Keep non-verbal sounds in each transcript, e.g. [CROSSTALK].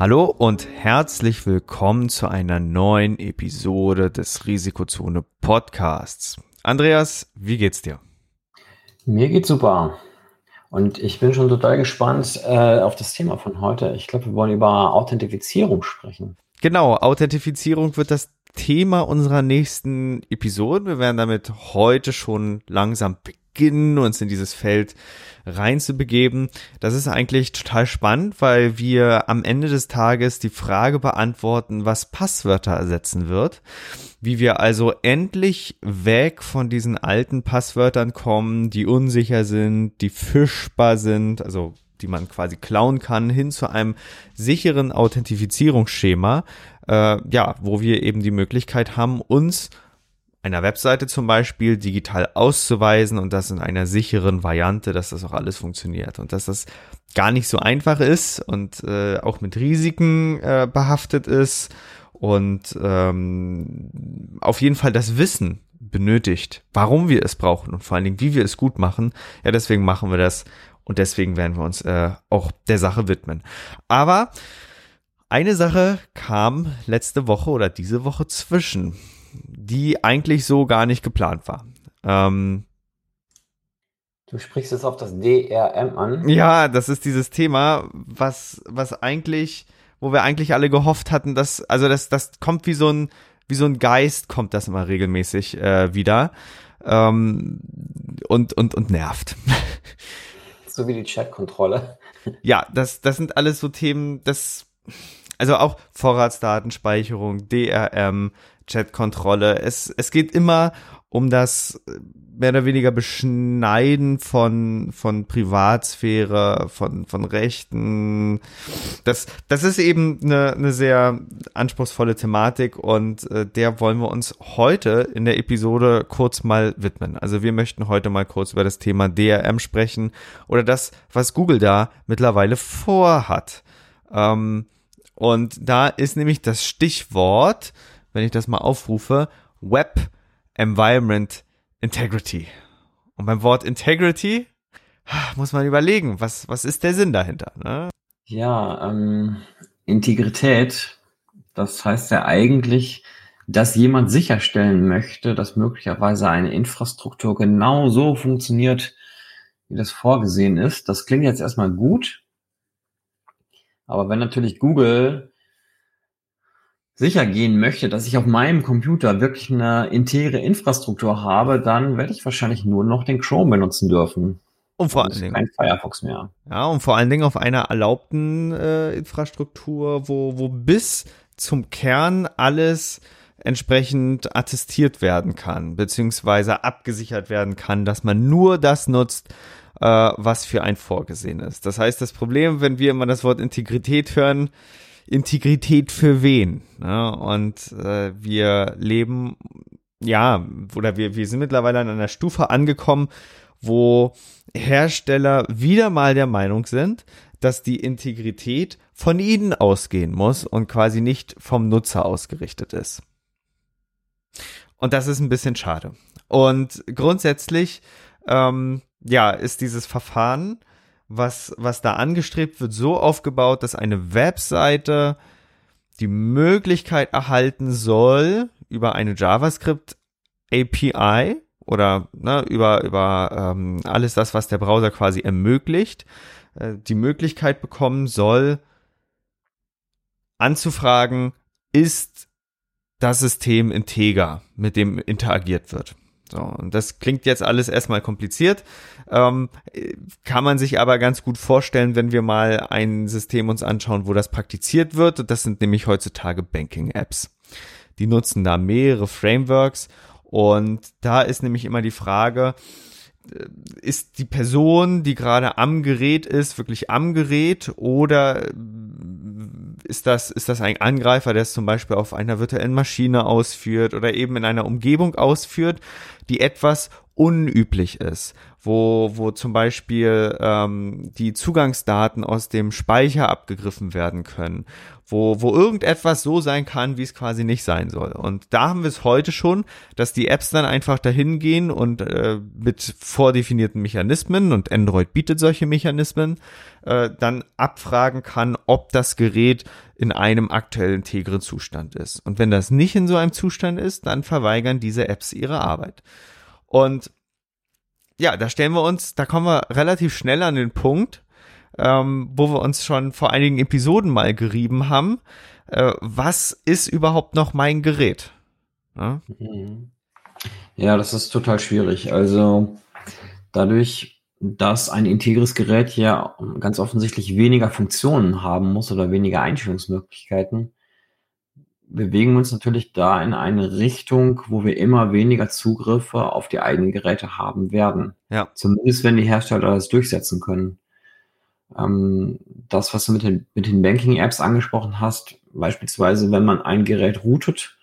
Hallo und herzlich willkommen zu einer neuen Episode des Risikozone Podcasts. Andreas, wie geht's dir? Mir geht's super. Und ich bin schon total gespannt äh, auf das Thema von heute. Ich glaube, wir wollen über Authentifizierung sprechen. Genau, Authentifizierung wird das Thema unserer nächsten Episode. Wir werden damit heute schon langsam beginnen, uns in dieses Feld reinzubegeben. Das ist eigentlich total spannend, weil wir am Ende des Tages die Frage beantworten, was Passwörter ersetzen wird. Wie wir also endlich weg von diesen alten Passwörtern kommen, die unsicher sind, die fischbar sind, also die man quasi klauen kann, hin zu einem sicheren Authentifizierungsschema, äh, ja, wo wir eben die Möglichkeit haben, uns einer Webseite zum Beispiel digital auszuweisen und das in einer sicheren Variante, dass das auch alles funktioniert und dass das gar nicht so einfach ist und äh, auch mit Risiken äh, behaftet ist und ähm, auf jeden Fall das Wissen benötigt, warum wir es brauchen und vor allen Dingen, wie wir es gut machen. Ja, deswegen machen wir das und deswegen werden wir uns äh, auch der Sache widmen. Aber eine Sache kam letzte Woche oder diese Woche zwischen die eigentlich so gar nicht geplant war. Ähm, du sprichst jetzt auf das DRM an. Ja, das ist dieses Thema, was, was eigentlich, wo wir eigentlich alle gehofft hatten, dass, also das, das kommt wie so ein, wie so ein Geist kommt das immer regelmäßig äh, wieder ähm, und, und, und nervt. [LAUGHS] So wie die Chatkontrolle. Ja, das, das sind alles so Themen, das, also auch Vorratsdatenspeicherung, DRM, Chatkontrolle. Es, es geht immer um das äh, mehr oder weniger Beschneiden von, von Privatsphäre, von, von Rechten. Das, das ist eben eine, eine sehr anspruchsvolle Thematik und äh, der wollen wir uns heute in der Episode kurz mal widmen. Also wir möchten heute mal kurz über das Thema DRM sprechen oder das, was Google da mittlerweile vorhat. Ähm, und da ist nämlich das Stichwort, wenn ich das mal aufrufe, Web Environment Integrity. Und beim Wort Integrity muss man überlegen, was, was ist der Sinn dahinter? Ne? Ja, ähm, Integrität, das heißt ja eigentlich, dass jemand sicherstellen möchte, dass möglicherweise eine Infrastruktur genau so funktioniert, wie das vorgesehen ist. Das klingt jetzt erstmal gut, aber wenn natürlich Google sicher gehen möchte, dass ich auf meinem Computer wirklich eine integre Infrastruktur habe, dann werde ich wahrscheinlich nur noch den Chrome benutzen dürfen. Und vor allen Dingen. Kein Firefox mehr. Ja, und vor allen Dingen auf einer erlaubten äh, Infrastruktur, wo, wo bis zum Kern alles entsprechend attestiert werden kann, beziehungsweise abgesichert werden kann, dass man nur das nutzt, äh, was für ein vorgesehen ist. Das heißt, das Problem, wenn wir immer das Wort Integrität hören, Integrität für wen? Ne? Und äh, wir leben, ja, oder wir, wir sind mittlerweile an einer Stufe angekommen, wo Hersteller wieder mal der Meinung sind, dass die Integrität von ihnen ausgehen muss und quasi nicht vom Nutzer ausgerichtet ist. Und das ist ein bisschen schade. Und grundsätzlich, ähm, ja, ist dieses Verfahren was, was da angestrebt wird, so aufgebaut, dass eine Webseite die Möglichkeit erhalten soll, über eine JavaScript API oder ne, über, über ähm, alles das, was der Browser quasi ermöglicht, äh, die Möglichkeit bekommen soll, anzufragen, ist das System Integer, mit dem interagiert wird. So, und das klingt jetzt alles erstmal kompliziert, ähm, kann man sich aber ganz gut vorstellen, wenn wir mal ein System uns anschauen, wo das praktiziert wird. Das sind nämlich heutzutage Banking-Apps. Die nutzen da mehrere Frameworks und da ist nämlich immer die Frage, ist die Person, die gerade am Gerät ist, wirklich am Gerät? Oder ist das, ist das ein Angreifer, der es zum Beispiel auf einer virtuellen Maschine ausführt oder eben in einer Umgebung ausführt, die etwas unüblich ist, wo, wo zum Beispiel ähm, die Zugangsdaten aus dem Speicher abgegriffen werden können, wo, wo irgendetwas so sein kann, wie es quasi nicht sein soll. Und da haben wir es heute schon, dass die Apps dann einfach dahin gehen und äh, mit vordefinierten Mechanismen, und Android bietet solche Mechanismen, äh, dann abfragen kann, ob das Gerät in einem aktuell integren Zustand ist. Und wenn das nicht in so einem Zustand ist, dann verweigern diese Apps ihre Arbeit. Und ja, da stellen wir uns, da kommen wir relativ schnell an den Punkt, ähm, wo wir uns schon vor einigen Episoden mal gerieben haben. Äh, was ist überhaupt noch mein Gerät? Ja? ja, das ist total schwierig. Also dadurch, dass ein integres Gerät ja ganz offensichtlich weniger Funktionen haben muss oder weniger Einstellungsmöglichkeiten, bewegen wir uns natürlich da in eine Richtung, wo wir immer weniger Zugriffe auf die eigenen Geräte haben werden. Ja. Zumindest wenn die Hersteller das durchsetzen können. Ähm, das, was du mit den, mit den Banking-Apps angesprochen hast, beispielsweise, wenn man ein Gerät routet,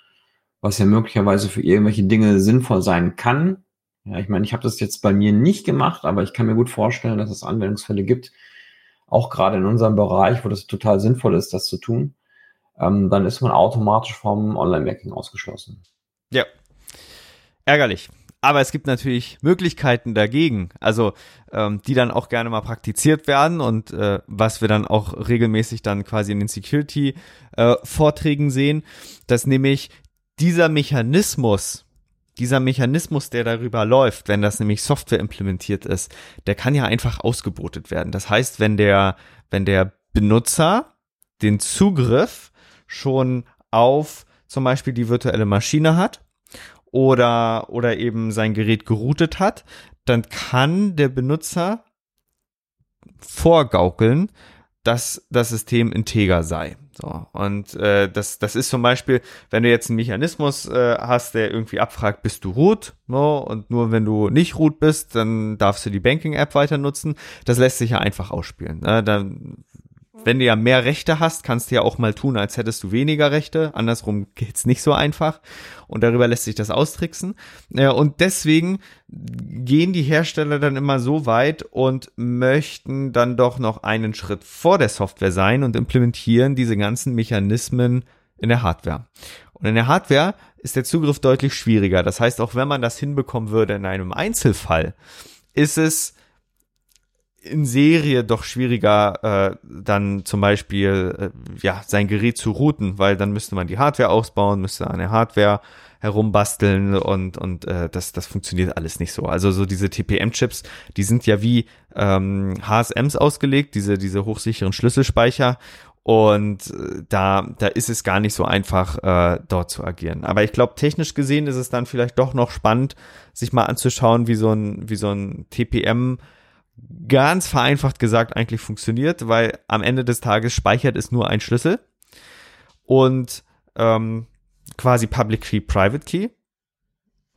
was ja möglicherweise für irgendwelche Dinge sinnvoll sein kann. Ja, ich meine, ich habe das jetzt bei mir nicht gemacht, aber ich kann mir gut vorstellen, dass es Anwendungsfälle gibt, auch gerade in unserem Bereich, wo das total sinnvoll ist, das zu tun ähm, dann ist man automatisch vom Online-Banking ausgeschlossen. Ja. Ärgerlich. Aber es gibt natürlich Möglichkeiten dagegen, also ähm, die dann auch gerne mal praktiziert werden und äh, was wir dann auch regelmäßig dann quasi in den Security-Vorträgen äh, sehen, dass nämlich dieser Mechanismus, dieser Mechanismus, der darüber läuft, wenn das nämlich Software implementiert ist, der kann ja einfach ausgebotet werden. Das heißt, wenn der, wenn der Benutzer den Zugriff schon auf zum Beispiel die virtuelle Maschine hat oder, oder eben sein Gerät geroutet hat, dann kann der Benutzer vorgaukeln, dass das System integer sei. So, und äh, das, das ist zum Beispiel, wenn du jetzt einen Mechanismus äh, hast, der irgendwie abfragt, bist du root, no, und nur wenn du nicht root bist, dann darfst du die Banking-App weiter nutzen. Das lässt sich ja einfach ausspielen. Ne? Dann wenn du ja mehr Rechte hast, kannst du ja auch mal tun, als hättest du weniger Rechte. Andersrum geht's nicht so einfach. Und darüber lässt sich das austricksen. Und deswegen gehen die Hersteller dann immer so weit und möchten dann doch noch einen Schritt vor der Software sein und implementieren diese ganzen Mechanismen in der Hardware. Und in der Hardware ist der Zugriff deutlich schwieriger. Das heißt, auch wenn man das hinbekommen würde in einem Einzelfall, ist es in Serie doch schwieriger, äh, dann zum Beispiel äh, ja sein Gerät zu routen, weil dann müsste man die Hardware ausbauen, müsste an der Hardware herumbasteln und und äh, das das funktioniert alles nicht so. Also so diese TPM-Chips, die sind ja wie ähm, HSMs ausgelegt, diese diese hochsicheren Schlüsselspeicher und äh, da da ist es gar nicht so einfach äh, dort zu agieren. Aber ich glaube technisch gesehen ist es dann vielleicht doch noch spannend, sich mal anzuschauen, wie so ein wie so ein TPM ganz vereinfacht gesagt eigentlich funktioniert, weil am Ende des Tages speichert es nur ein Schlüssel und ähm, quasi Public Key, Private Key.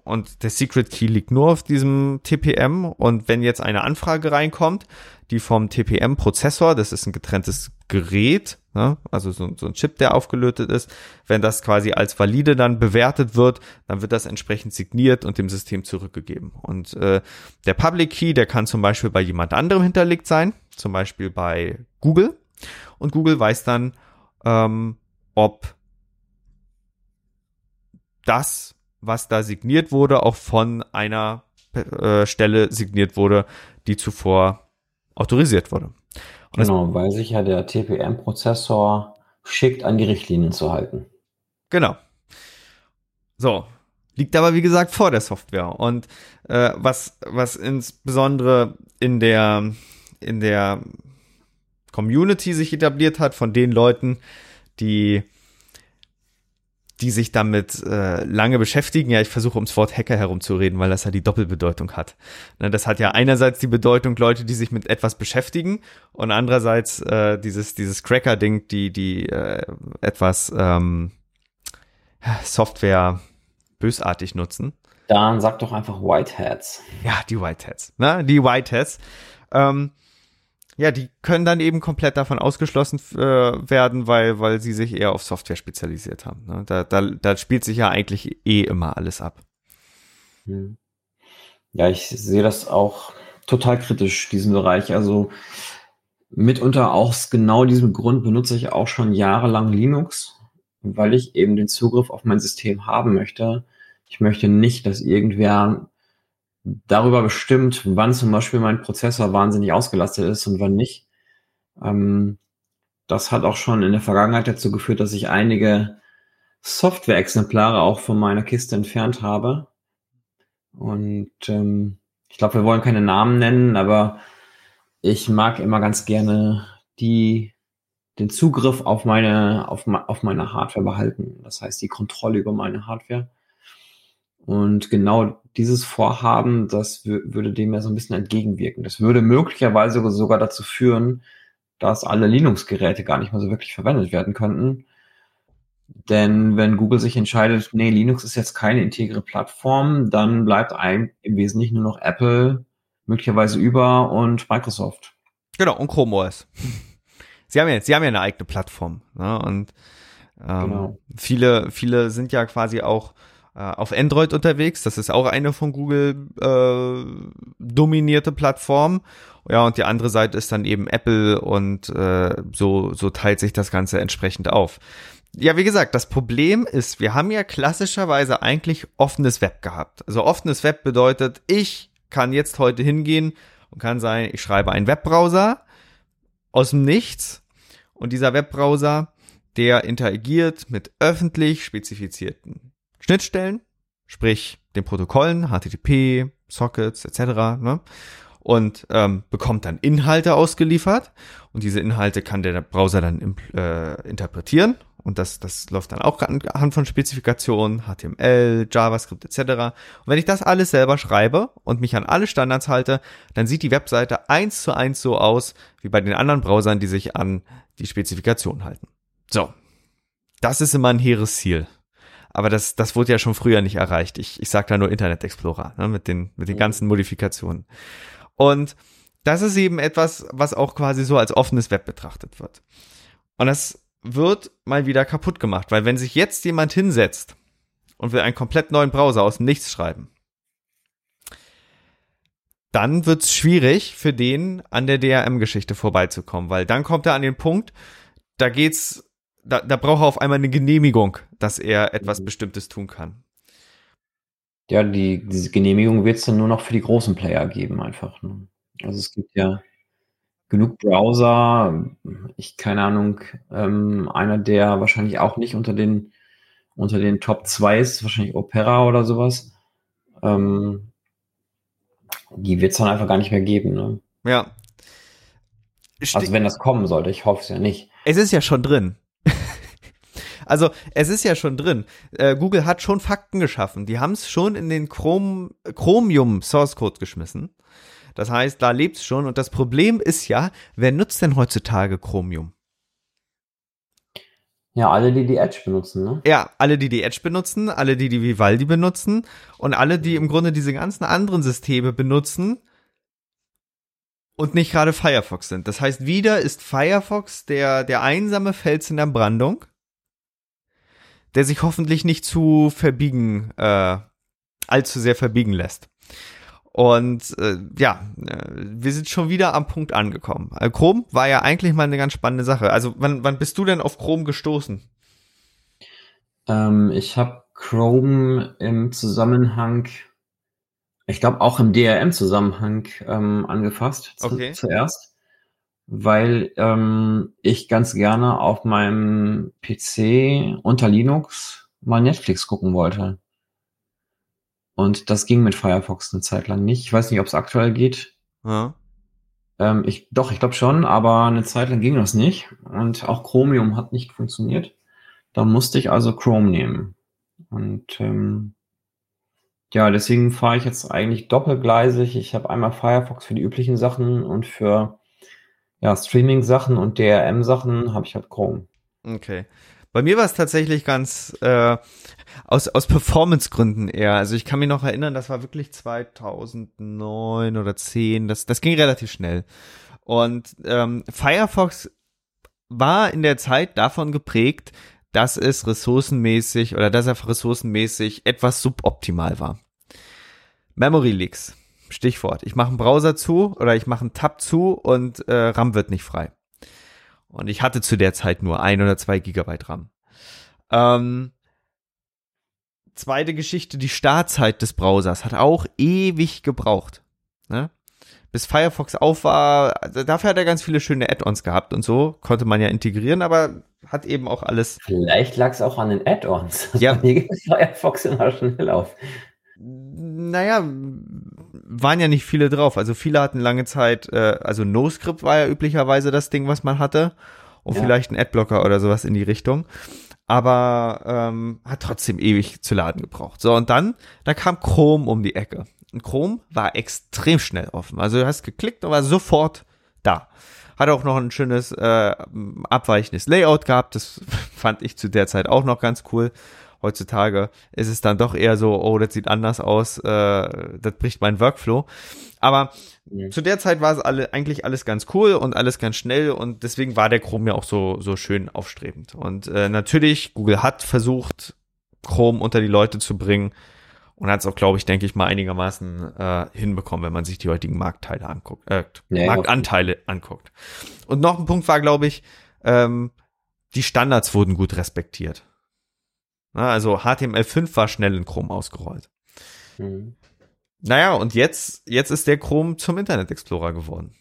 Und der Secret Key liegt nur auf diesem TPM. Und wenn jetzt eine Anfrage reinkommt, die vom TPM-Prozessor, das ist ein getrenntes Gerät, ne? also so, so, ein Chip, der aufgelötet ist, wenn das quasi als valide dann bewertet wird, dann wird das entsprechend signiert und dem System zurückgegeben. Und äh, der Public Key, der kann zum Beispiel bei jemand anderem hinterlegt sein, zum Beispiel bei Google. Und Google weiß dann, ähm, ob das, was da signiert wurde, auch von einer äh, Stelle signiert wurde, die zuvor autorisiert wurde. Und genau, weil sich ja der TPM-Prozessor schickt, an die Richtlinien zu halten. Genau. So, liegt aber wie gesagt vor der Software. Und äh, was, was insbesondere in der, in der Community sich etabliert hat, von den Leuten, die die sich damit äh, lange beschäftigen. Ja, ich versuche ums Wort Hacker herumzureden, weil das ja die Doppelbedeutung hat. Ne, das hat ja einerseits die Bedeutung Leute, die sich mit etwas beschäftigen und andererseits äh, dieses dieses Cracker-Ding, die die äh, etwas ähm, Software bösartig nutzen. Dann sag doch einfach Whiteheads. Ja, die Whiteheads. Ne? Die Whiteheads. Ähm, ja, die können dann eben komplett davon ausgeschlossen äh, werden, weil, weil sie sich eher auf Software spezialisiert haben. Ne? Da, da, da spielt sich ja eigentlich eh immer alles ab. Hm. Ja, ich sehe das auch total kritisch, diesen Bereich. Also mitunter aus genau diesem Grund benutze ich auch schon jahrelang Linux, weil ich eben den Zugriff auf mein System haben möchte. Ich möchte nicht, dass irgendwer darüber bestimmt, wann zum Beispiel mein Prozessor wahnsinnig ausgelastet ist und wann nicht. Ähm, das hat auch schon in der Vergangenheit dazu geführt, dass ich einige Software-Exemplare auch von meiner Kiste entfernt habe. Und ähm, ich glaube, wir wollen keine Namen nennen, aber ich mag immer ganz gerne die, den Zugriff auf meine, auf, auf meine Hardware behalten. Das heißt, die Kontrolle über meine Hardware. Und genau dieses Vorhaben, das würde dem ja so ein bisschen entgegenwirken. Das würde möglicherweise sogar dazu führen, dass alle Linux-Geräte gar nicht mehr so wirklich verwendet werden könnten. Denn wenn Google sich entscheidet, nee, Linux ist jetzt keine integre Plattform, dann bleibt einem im Wesentlichen nur noch Apple, möglicherweise über und Microsoft. Genau, und Chrome OS. Sie haben ja sie haben ja eine eigene Plattform. Ne? Und ähm, genau. viele, viele sind ja quasi auch auf Android unterwegs. Das ist auch eine von Google äh, dominierte Plattform. Ja, und die andere Seite ist dann eben Apple und äh, so, so teilt sich das Ganze entsprechend auf. Ja, wie gesagt, das Problem ist, wir haben ja klassischerweise eigentlich offenes Web gehabt. Also offenes Web bedeutet, ich kann jetzt heute hingehen und kann sagen, ich schreibe einen Webbrowser aus dem Nichts und dieser Webbrowser, der interagiert mit öffentlich spezifizierten Schnittstellen, sprich den Protokollen, HTTP, Sockets etc. Ne? und ähm, bekommt dann Inhalte ausgeliefert und diese Inhalte kann der Browser dann äh, interpretieren und das, das läuft dann auch anhand von Spezifikationen, HTML, JavaScript etc. Und wenn ich das alles selber schreibe und mich an alle Standards halte, dann sieht die Webseite eins zu eins so aus wie bei den anderen Browsern, die sich an die Spezifikationen halten. So, das ist immer ein hehres Ziel. Aber das, das wurde ja schon früher nicht erreicht. Ich, ich sag da nur Internet Explorer ne, mit den, mit den ganzen Modifikationen. Und das ist eben etwas, was auch quasi so als offenes Web betrachtet wird. Und das wird mal wieder kaputt gemacht, weil wenn sich jetzt jemand hinsetzt und will einen komplett neuen Browser aus dem Nichts schreiben, dann wird's schwierig für den an der DRM-Geschichte vorbeizukommen, weil dann kommt er an den Punkt, da geht's da, da braucht er auf einmal eine Genehmigung, dass er etwas mhm. Bestimmtes tun kann. Ja, die, diese Genehmigung wird es dann nur noch für die großen Player geben, einfach. Ne? Also es gibt ja genug Browser, ich keine Ahnung, ähm, einer, der wahrscheinlich auch nicht unter den unter den Top 2 ist, wahrscheinlich Opera oder sowas. Ähm, die wird es dann einfach gar nicht mehr geben. Ne? Ja. also wenn das kommen sollte, ich hoffe es ja nicht. Es ist ja schon drin. Also es ist ja schon drin. Äh, Google hat schon Fakten geschaffen. Die haben es schon in den Chrome, Chromium Source Code geschmissen. Das heißt, da lebt's schon. Und das Problem ist ja, wer nutzt denn heutzutage Chromium? Ja, alle, die die Edge benutzen, ne? Ja, alle, die die Edge benutzen, alle, die die Vivaldi benutzen und alle, die im Grunde diese ganzen anderen Systeme benutzen und nicht gerade Firefox sind. Das heißt, wieder ist Firefox der, der einsame Fels in der Brandung der sich hoffentlich nicht zu verbiegen, äh, allzu sehr verbiegen lässt. Und äh, ja, äh, wir sind schon wieder am Punkt angekommen. Äh, Chrome war ja eigentlich mal eine ganz spannende Sache. Also wann, wann bist du denn auf Chrome gestoßen? Ähm, ich habe Chrome im Zusammenhang, ich glaube auch im DRM-Zusammenhang ähm, angefasst zu, okay. zuerst weil ähm, ich ganz gerne auf meinem PC unter Linux mal Netflix gucken wollte. Und das ging mit Firefox eine Zeit lang nicht. Ich weiß nicht, ob es aktuell geht. Ja. Ähm, ich, doch, ich glaube schon, aber eine Zeit lang ging das nicht. Und auch Chromium hat nicht funktioniert. Da musste ich also Chrome nehmen. Und ähm, ja, deswegen fahre ich jetzt eigentlich doppelgleisig. Ich habe einmal Firefox für die üblichen Sachen und für ja, Streaming-Sachen und DRM-Sachen habe ich halt Chrome. Okay. Bei mir war es tatsächlich ganz äh, aus, aus Performance-Gründen eher. Also ich kann mich noch erinnern, das war wirklich 2009 oder 10. Das, das ging relativ schnell. Und ähm, Firefox war in der Zeit davon geprägt, dass es ressourcenmäßig oder dass er ressourcenmäßig etwas suboptimal war. Memory Leaks. Stichwort. Ich mache einen Browser zu oder ich mache einen Tab zu und äh, RAM wird nicht frei. Und ich hatte zu der Zeit nur ein oder zwei Gigabyte RAM. Ähm, zweite Geschichte, die Startzeit des Browsers hat auch ewig gebraucht. Ne? Bis Firefox auf war, also dafür hat er ganz viele schöne Add-ons gehabt und so, konnte man ja integrieren, aber hat eben auch alles. Vielleicht lag es auch an den Add-ons. Ja. [LAUGHS] Hier geht Firefox immer schnell auf. Naja, waren ja nicht viele drauf. Also viele hatten lange Zeit, äh, also NoScript war ja üblicherweise das Ding, was man hatte. Und ja. vielleicht ein Adblocker oder sowas in die Richtung. Aber ähm, hat trotzdem ewig zu laden gebraucht. So, und dann, da kam Chrome um die Ecke. Und Chrome war extrem schnell offen. Also du hast geklickt und war sofort da. Hat auch noch ein schönes äh, abweichendes Layout gehabt. Das [LAUGHS] fand ich zu der Zeit auch noch ganz cool. Heutzutage ist es dann doch eher so, oh, das sieht anders aus, äh, das bricht mein Workflow. Aber mhm. zu der Zeit war es alle, eigentlich alles ganz cool und alles ganz schnell und deswegen war der Chrome ja auch so, so schön aufstrebend. Und äh, natürlich, Google hat versucht, Chrome unter die Leute zu bringen und hat es auch, glaube ich, denke ich mal einigermaßen äh, hinbekommen, wenn man sich die heutigen Marktteile anguckt, äh, ja, Marktanteile ja. anguckt. Und noch ein Punkt war, glaube ich, ähm, die Standards wurden gut respektiert. Also HTML5 war schnell in Chrome ausgerollt. Mhm. Naja, und jetzt, jetzt ist der Chrome zum Internet Explorer geworden.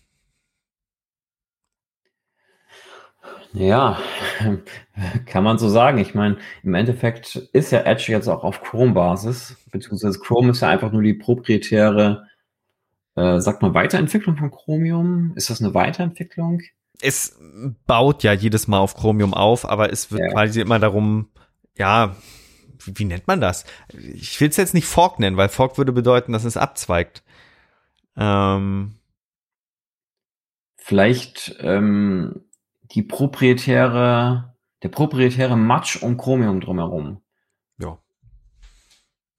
Ja, [LAUGHS] kann man so sagen. Ich meine, im Endeffekt ist ja Edge jetzt auch auf Chrome-Basis, beziehungsweise Chrome ist ja einfach nur die proprietäre, äh, sagt man, Weiterentwicklung von Chromium. Ist das eine Weiterentwicklung? Es baut ja jedes Mal auf Chromium auf, aber es wird ja. quasi immer darum ja, wie, nennt man das? Ich will es jetzt nicht Fork nennen, weil Fork würde bedeuten, dass es abzweigt. Ähm, Vielleicht ähm, die proprietäre, der proprietäre Matsch um Chromium drumherum. Ja.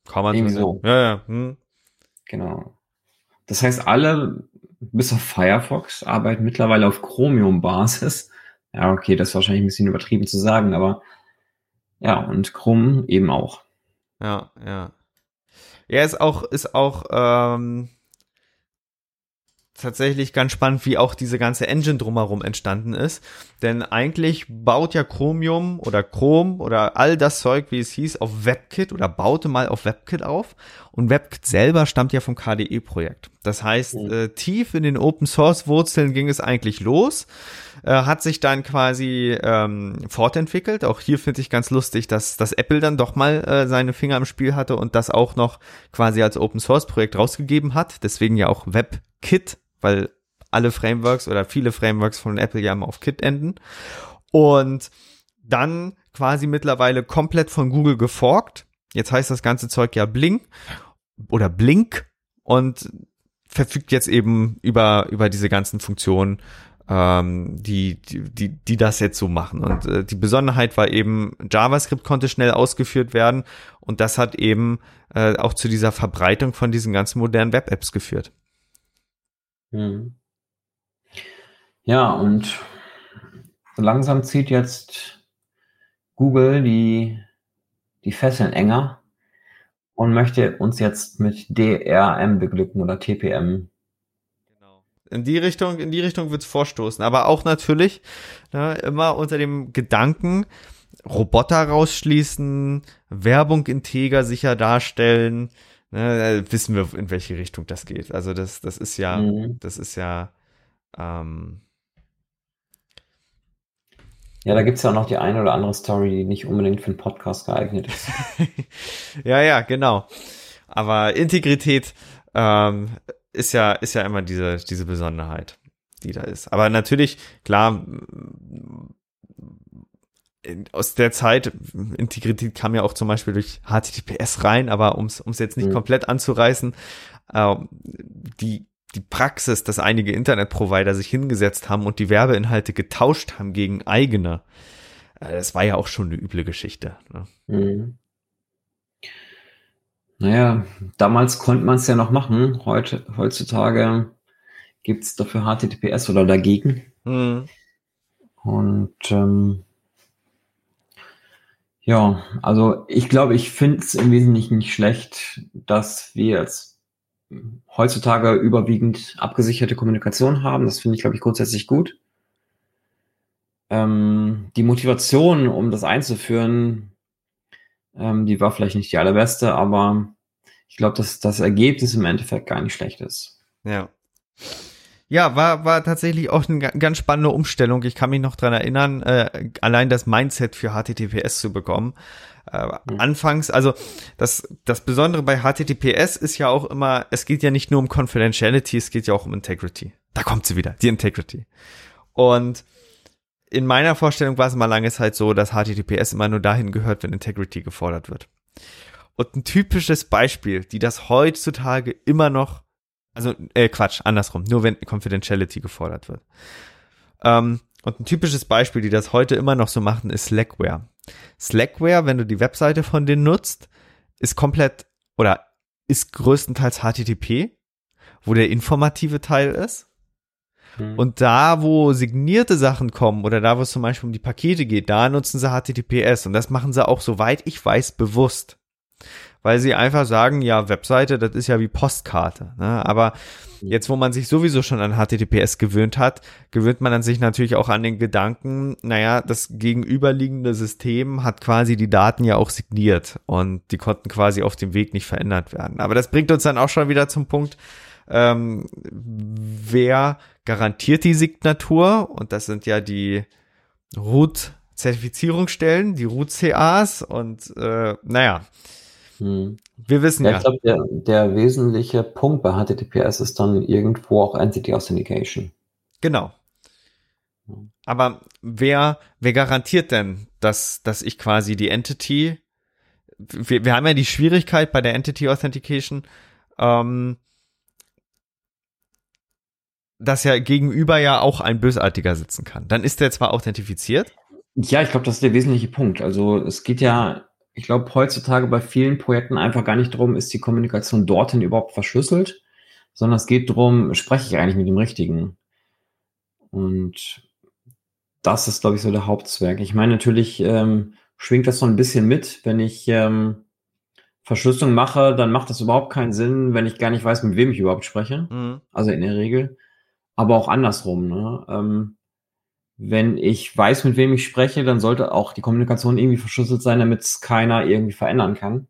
Kann man Irgendwie so. Ja, ja. Hm. Genau. Das heißt, alle, bis auf Firefox, arbeiten mittlerweile auf Chromium-Basis. Ja, okay, das ist wahrscheinlich ein bisschen übertrieben zu sagen, aber ja, und Krumm eben auch. Ja, ja. Ja, ist auch, ist auch ähm, tatsächlich ganz spannend, wie auch diese ganze Engine drumherum entstanden ist. Denn eigentlich baut ja Chromium oder Chrome oder all das Zeug, wie es hieß, auf WebKit oder baute mal auf WebKit auf. Und WebKit selber stammt ja vom KDE-Projekt. Das heißt, mhm. äh, tief in den Open Source Wurzeln ging es eigentlich los äh, hat sich dann quasi ähm, fortentwickelt. Auch hier finde ich ganz lustig, dass, dass Apple dann doch mal äh, seine Finger im Spiel hatte und das auch noch quasi als Open Source Projekt rausgegeben hat. Deswegen ja auch WebKit, weil alle Frameworks oder viele Frameworks von Apple ja immer auf Kit enden. Und dann quasi mittlerweile komplett von Google geforkt. Jetzt heißt das ganze Zeug ja Bling oder Blink und verfügt jetzt eben über, über diese ganzen Funktionen ähm, die, die, die das jetzt so machen. Und äh, die Besonderheit war eben, JavaScript konnte schnell ausgeführt werden und das hat eben äh, auch zu dieser Verbreitung von diesen ganzen modernen Web-Apps geführt. Hm. Ja, und langsam zieht jetzt Google die, die Fesseln enger und möchte uns jetzt mit DRM beglücken oder TPM. In die Richtung, in die Richtung wird's vorstoßen. Aber auch natürlich ne, immer unter dem Gedanken, Roboter rausschließen, Werbung integer sicher darstellen. Ne, wissen wir, in welche Richtung das geht. Also das, das ist ja, mhm. das ist ja. Ähm, ja, da gibt's ja auch noch die eine oder andere Story, die nicht unbedingt für einen Podcast geeignet ist. [LAUGHS] ja, ja, genau. Aber Integrität ähm, ist ja, ist ja immer diese, diese Besonderheit, die da ist. Aber natürlich, klar, aus der Zeit, Integrität kam ja auch zum Beispiel durch HTTPS rein, aber um es jetzt nicht mhm. komplett anzureißen, äh, die, die Praxis, dass einige Internetprovider sich hingesetzt haben und die Werbeinhalte getauscht haben gegen eigene, äh, das war ja auch schon eine üble Geschichte. Ne? Mhm. Naja, damals konnte man es ja noch machen. Heute, heutzutage gibt es dafür HTTPS oder dagegen. Mhm. Und ähm, ja, also ich glaube, ich finde es im Wesentlichen nicht schlecht, dass wir jetzt heutzutage überwiegend abgesicherte Kommunikation haben. Das finde ich, glaube ich, grundsätzlich gut. Ähm, die Motivation, um das einzuführen, ähm, die war vielleicht nicht die allerbeste, aber ich glaube, dass das Ergebnis im Endeffekt gar nicht schlecht ist. Ja. Ja, war, war tatsächlich auch eine ganz spannende Umstellung. Ich kann mich noch dran erinnern, äh, allein das Mindset für HTTPS zu bekommen. Äh, mhm. Anfangs, also das, das Besondere bei HTTPS ist ja auch immer, es geht ja nicht nur um Confidentiality, es geht ja auch um Integrity. Da kommt sie wieder, die Integrity. Und in meiner Vorstellung war es mal lange Zeit so, dass HTTPS immer nur dahin gehört, wenn Integrity gefordert wird. Und ein typisches Beispiel, die das heutzutage immer noch also, äh, Quatsch, andersrum. Nur wenn Confidentiality gefordert wird. Ähm, und ein typisches Beispiel, die das heute immer noch so machen, ist Slackware. Slackware, wenn du die Webseite von denen nutzt, ist komplett oder ist größtenteils HTTP, wo der informative Teil ist. Mhm. Und da, wo signierte Sachen kommen oder da, wo es zum Beispiel um die Pakete geht, da nutzen sie HTTPS. Und das machen sie auch, soweit ich weiß, bewusst weil sie einfach sagen, ja, Webseite, das ist ja wie Postkarte. Ne? Aber jetzt, wo man sich sowieso schon an HTTPS gewöhnt hat, gewöhnt man dann sich natürlich auch an den Gedanken, naja, das gegenüberliegende System hat quasi die Daten ja auch signiert und die konnten quasi auf dem Weg nicht verändert werden. Aber das bringt uns dann auch schon wieder zum Punkt, ähm, wer garantiert die Signatur? Und das sind ja die Root Zertifizierungsstellen, die Root CAs und äh, naja, hm. Wir wissen ja. ja. Ich glaube, der, der wesentliche Punkt bei HTTPS ist dann irgendwo auch Entity Authentication. Genau. Aber wer, wer garantiert denn, dass, dass ich quasi die Entity, wir, wir haben ja die Schwierigkeit bei der Entity Authentication, ähm, dass ja gegenüber ja auch ein Bösartiger sitzen kann. Dann ist der zwar authentifiziert. Ja, ich glaube, das ist der wesentliche Punkt. Also es geht ja ich glaube, heutzutage bei vielen Projekten einfach gar nicht darum, ist die Kommunikation dorthin überhaupt verschlüsselt, sondern es geht darum, spreche ich eigentlich mit dem Richtigen. Und das ist, glaube ich, so der Hauptzweck. Ich meine, natürlich ähm, schwingt das so ein bisschen mit, wenn ich ähm, Verschlüsselung mache, dann macht das überhaupt keinen Sinn, wenn ich gar nicht weiß, mit wem ich überhaupt spreche. Mhm. Also in der Regel. Aber auch andersrum. Ne? Ähm, wenn ich weiß, mit wem ich spreche, dann sollte auch die Kommunikation irgendwie verschlüsselt sein, damit es keiner irgendwie verändern kann.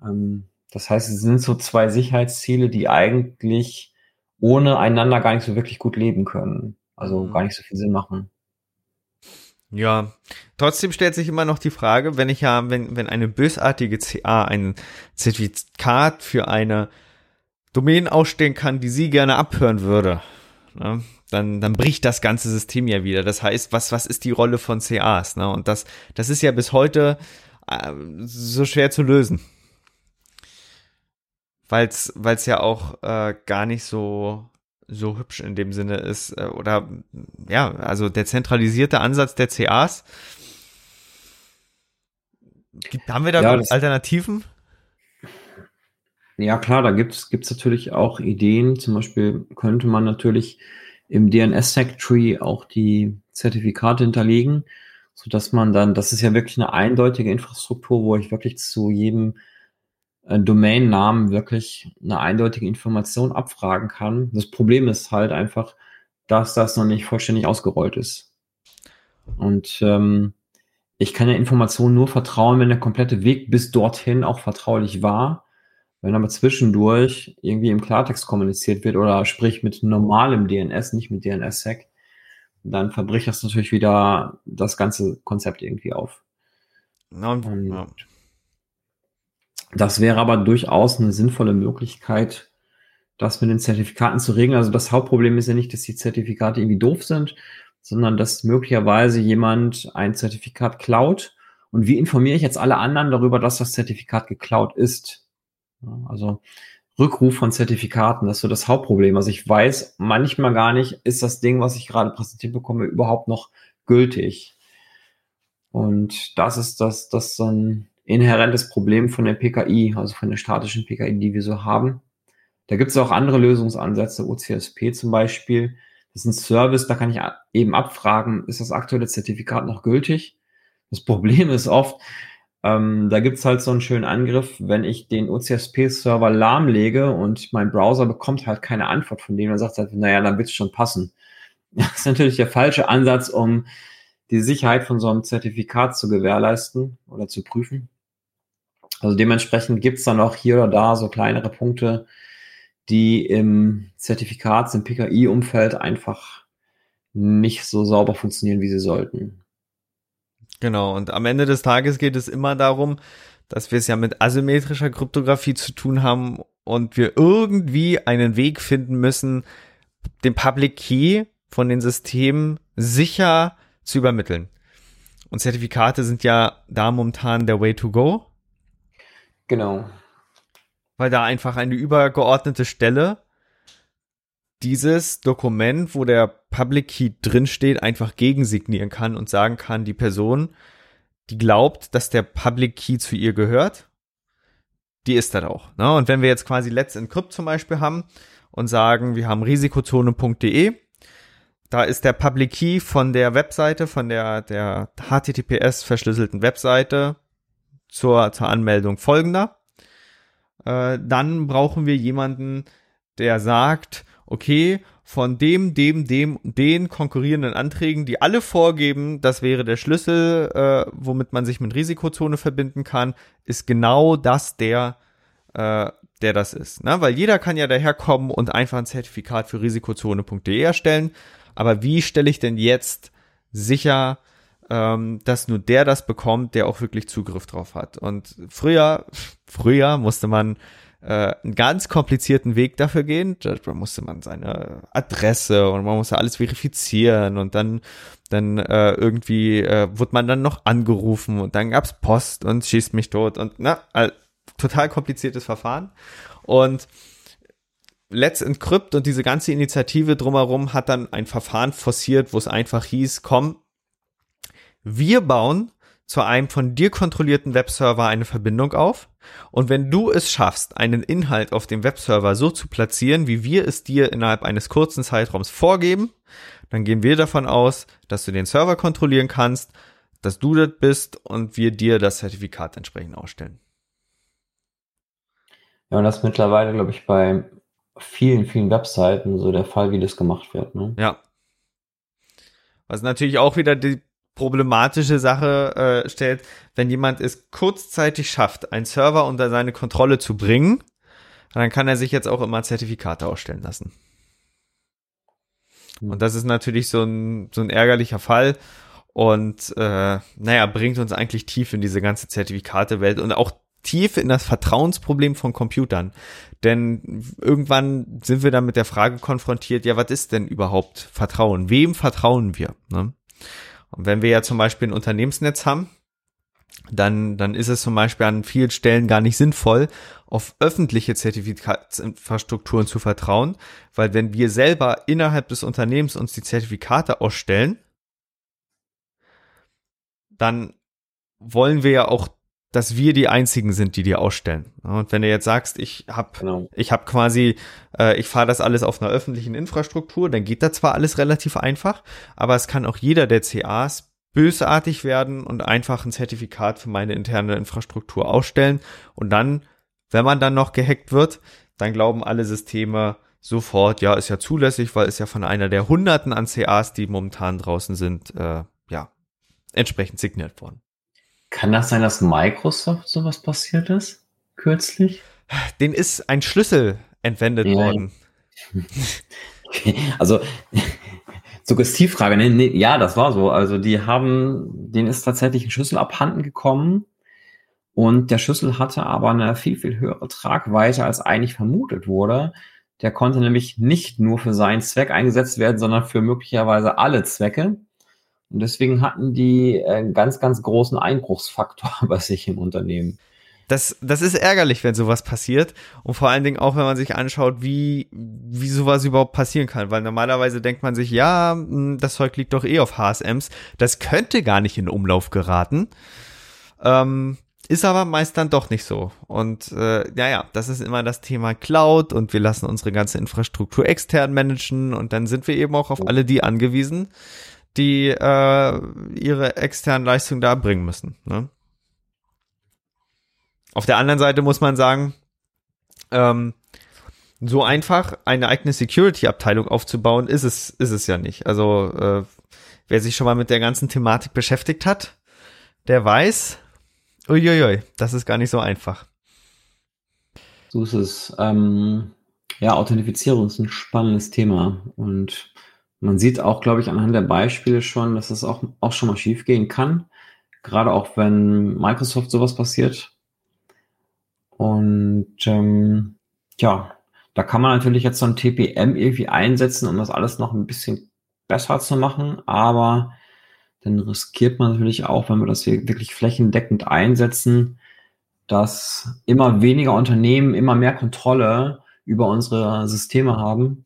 Ähm, das heißt, es sind so zwei Sicherheitsziele, die eigentlich ohne einander gar nicht so wirklich gut leben können. Also mhm. gar nicht so viel Sinn machen. Ja, trotzdem stellt sich immer noch die Frage, wenn ich ja, wenn, wenn eine bösartige CA ein Zertifikat für eine Domain ausstellen kann, die sie gerne abhören würde, ne? dann, dann bricht das ganze System ja wieder. Das heißt, was, was ist die Rolle von CAs? Ne? Und das, das ist ja bis heute äh, so schwer zu lösen. Weil es ja auch äh, gar nicht so, so hübsch in dem Sinne ist. Äh, oder ja, also der zentralisierte Ansatz der CAs. Gibt, haben wir da ja, Alternativen? Ja, klar, da gibt es natürlich auch Ideen. Zum Beispiel könnte man natürlich im DNS-Sec-Tree auch die Zertifikate hinterlegen, so dass man dann, das ist ja wirklich eine eindeutige Infrastruktur, wo ich wirklich zu jedem äh, Domain-Namen wirklich eine eindeutige Information abfragen kann. Das Problem ist halt einfach, dass das noch nicht vollständig ausgerollt ist. Und ähm, ich kann der Information nur vertrauen, wenn der komplette Weg bis dorthin auch vertraulich war wenn aber zwischendurch irgendwie im Klartext kommuniziert wird oder sprich mit normalem DNS, nicht mit DNS-Sec, dann verbricht das natürlich wieder das ganze Konzept irgendwie auf. Ja, ja. Das wäre aber durchaus eine sinnvolle Möglichkeit, das mit den Zertifikaten zu regeln. Also das Hauptproblem ist ja nicht, dass die Zertifikate irgendwie doof sind, sondern dass möglicherweise jemand ein Zertifikat klaut und wie informiere ich jetzt alle anderen darüber, dass das Zertifikat geklaut ist? Also Rückruf von Zertifikaten, das ist so das Hauptproblem. Also ich weiß manchmal gar nicht, ist das Ding, was ich gerade präsentiert bekomme, überhaupt noch gültig? Und das ist das, das ist ein inhärentes Problem von der PKI, also von der statischen PKI, die wir so haben. Da gibt es auch andere Lösungsansätze, OCSP zum Beispiel. Das ist ein Service, da kann ich eben abfragen, ist das aktuelle Zertifikat noch gültig? Das Problem ist oft, ähm, da gibt's halt so einen schönen Angriff, wenn ich den OCSP-Server lahmlege und mein Browser bekommt halt keine Antwort von dem, dann sagt halt, naja, dann wird's schon passen. [LAUGHS] Das ist natürlich der falsche Ansatz, um die Sicherheit von so einem Zertifikat zu gewährleisten oder zu prüfen. Also dementsprechend gibt's dann auch hier oder da so kleinere Punkte, die im Zertifikats-, im PKI-Umfeld einfach nicht so sauber funktionieren, wie sie sollten. Genau, und am Ende des Tages geht es immer darum, dass wir es ja mit asymmetrischer Kryptographie zu tun haben und wir irgendwie einen Weg finden müssen, den Public Key von den Systemen sicher zu übermitteln. Und Zertifikate sind ja da momentan der Way to go. Genau. Weil da einfach eine übergeordnete Stelle dieses Dokument, wo der Public Key drinsteht, einfach gegensignieren kann und sagen kann, die Person, die glaubt, dass der Public Key zu ihr gehört, die ist das auch. Ne? Und wenn wir jetzt quasi Let's Encrypt zum Beispiel haben und sagen, wir haben risikozone.de, da ist der Public Key von der Webseite, von der, der HTTPS verschlüsselten Webseite zur, zur Anmeldung folgender. Äh, dann brauchen wir jemanden, der sagt, okay, von dem, dem, dem, den konkurrierenden Anträgen, die alle vorgeben, das wäre der Schlüssel, äh, womit man sich mit Risikozone verbinden kann, ist genau das der, äh, der das ist. Ne? Weil jeder kann ja daherkommen und einfach ein Zertifikat für risikozone.de erstellen. Aber wie stelle ich denn jetzt sicher, ähm, dass nur der das bekommt, der auch wirklich Zugriff drauf hat? Und früher, früher musste man äh, einen ganz komplizierten Weg dafür gehen. Da musste man seine Adresse und man musste alles verifizieren und dann dann äh, irgendwie äh, wurde man dann noch angerufen und dann gab's Post und schießt mich tot und na, all, total kompliziertes Verfahren und Let's Encrypt und diese ganze Initiative drumherum hat dann ein Verfahren forciert, wo es einfach hieß, komm, wir bauen zu einem von dir kontrollierten Webserver eine Verbindung auf. Und wenn du es schaffst, einen Inhalt auf dem Webserver so zu platzieren, wie wir es dir innerhalb eines kurzen Zeitraums vorgeben, dann gehen wir davon aus, dass du den Server kontrollieren kannst, dass du das bist und wir dir das Zertifikat entsprechend ausstellen. Ja, und das ist mittlerweile, glaube ich, bei vielen, vielen Webseiten so der Fall, wie das gemacht wird. Ne? Ja. Was natürlich auch wieder die problematische Sache äh, stellt, wenn jemand es kurzzeitig schafft, einen Server unter seine Kontrolle zu bringen, dann kann er sich jetzt auch immer Zertifikate ausstellen lassen. Hm. Und das ist natürlich so ein, so ein ärgerlicher Fall und äh, naja, bringt uns eigentlich tief in diese ganze Zertifikatewelt und auch tief in das Vertrauensproblem von Computern. Denn irgendwann sind wir dann mit der Frage konfrontiert, ja, was ist denn überhaupt Vertrauen? Wem vertrauen wir? Ne? Und wenn wir ja zum Beispiel ein Unternehmensnetz haben, dann, dann ist es zum Beispiel an vielen Stellen gar nicht sinnvoll, auf öffentliche Zertifikatsinfrastrukturen zu vertrauen, weil wenn wir selber innerhalb des Unternehmens uns die Zertifikate ausstellen, dann wollen wir ja auch dass wir die einzigen sind, die die ausstellen. Und wenn du jetzt sagst, ich habe genau. ich habe quasi äh, ich fahre das alles auf einer öffentlichen Infrastruktur, dann geht da zwar alles relativ einfach, aber es kann auch jeder der CAs bösartig werden und einfach ein Zertifikat für meine interne Infrastruktur ausstellen und dann, wenn man dann noch gehackt wird, dann glauben alle Systeme sofort, ja, ist ja zulässig, weil es ja von einer der Hunderten an CAs, die momentan draußen sind, äh, ja, entsprechend signiert worden. Kann das sein, dass Microsoft sowas passiert ist? Kürzlich? Den ist ein Schlüssel entwendet ja. worden. [LAUGHS] Also, Suggestivfrage, nee, nee, ja, das war so. Also, die haben, denen ist tatsächlich ein Schlüssel abhanden gekommen und der Schlüssel hatte aber eine viel, viel höhere Tragweite, als eigentlich vermutet wurde. Der konnte nämlich nicht nur für seinen Zweck eingesetzt werden, sondern für möglicherweise alle Zwecke. Und deswegen hatten die einen ganz, ganz großen Einbruchsfaktor [LAUGHS] bei sich im Unternehmen. Das, das ist ärgerlich, wenn sowas passiert. Und vor allen Dingen auch, wenn man sich anschaut, wie, wie sowas überhaupt passieren kann. Weil normalerweise denkt man sich, ja, hm, das Zeug liegt doch eh auf HSMs. Das könnte gar nicht in Umlauf geraten. Ähm, ist aber meist dann doch nicht so. Und äh, ja, ja, das ist immer das Thema Cloud und wir lassen unsere ganze Infrastruktur extern managen und dann sind wir eben auch auf alle die angewiesen, die äh, ihre externen Leistungen da bringen müssen. Ne? Auf der anderen Seite muss man sagen, ähm, so einfach eine eigene Security-Abteilung aufzubauen, ist es, ist es ja nicht. Also äh, wer sich schon mal mit der ganzen Thematik beschäftigt hat, der weiß, uiuiui, das ist gar nicht so einfach. So ist es. Ähm, ja, Authentifizierung ist ein spannendes Thema und man sieht auch, glaube ich, anhand der Beispiele schon, dass es auch, auch schon mal schiefgehen kann. Gerade auch wenn Microsoft sowas passiert, und ähm, ja, da kann man natürlich jetzt so ein TPM irgendwie einsetzen, um das alles noch ein bisschen besser zu machen, aber dann riskiert man natürlich auch, wenn wir das hier wirklich flächendeckend einsetzen, dass immer weniger Unternehmen immer mehr Kontrolle über unsere Systeme haben.